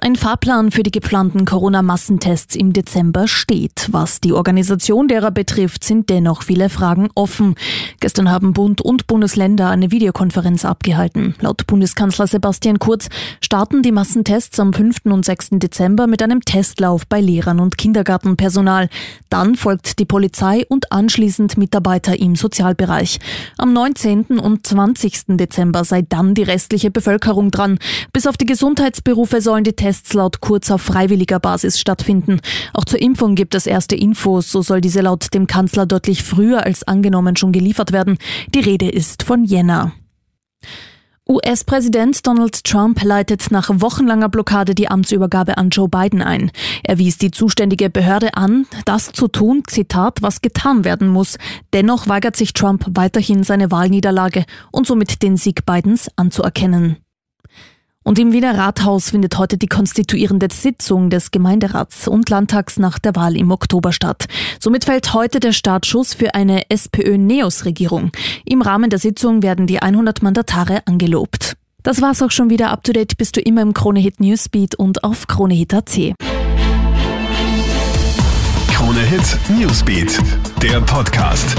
Ein Fahrplan für die geplanten Corona-Massentests im Dezember steht. Was die Organisation derer betrifft, sind dennoch viele Fragen offen. Gestern haben Bund und Bundesländer eine Videokonferenz abgehalten. Laut Bundeskanzler Sebastian Kurz starten die Massentests am 5. und 6. Dezember mit einem Testlauf bei Lehrern und Kindergartenpersonal. Dann folgt die Polizei und anschließend Mitarbeiter im Sozialbereich. Am 19. und 20. Dezember sei dann die restliche Bevölkerung dran. Bis auf die Gesundheitsberufe sollen die Tests laut Kurz auf freiwilliger Basis stattfinden. Auch zur Impfung gibt es erste Infos. So soll diese laut dem Kanzler deutlich früher als angenommen schon geliefert werden. Die Rede ist von Jänner. US-Präsident Donald Trump leitet nach wochenlanger Blockade die Amtsübergabe an Joe Biden ein. Er wies die zuständige Behörde an, das zu tun, Zitat, was getan werden muss. Dennoch weigert sich Trump weiterhin seine Wahlniederlage und somit den Sieg Bidens anzuerkennen. Und im Wiener Rathaus findet heute die konstituierende Sitzung des Gemeinderats und Landtags nach der Wahl im Oktober statt. Somit fällt heute der Startschuss für eine SPÖ-Neos-Regierung. Im Rahmen der Sitzung werden die 100 Mandatare angelobt. Das war's auch schon wieder. Up to date bist du immer im Kronehit Newsbeat und auf Kronehit.at. Kronehit Newsbeat, der Podcast.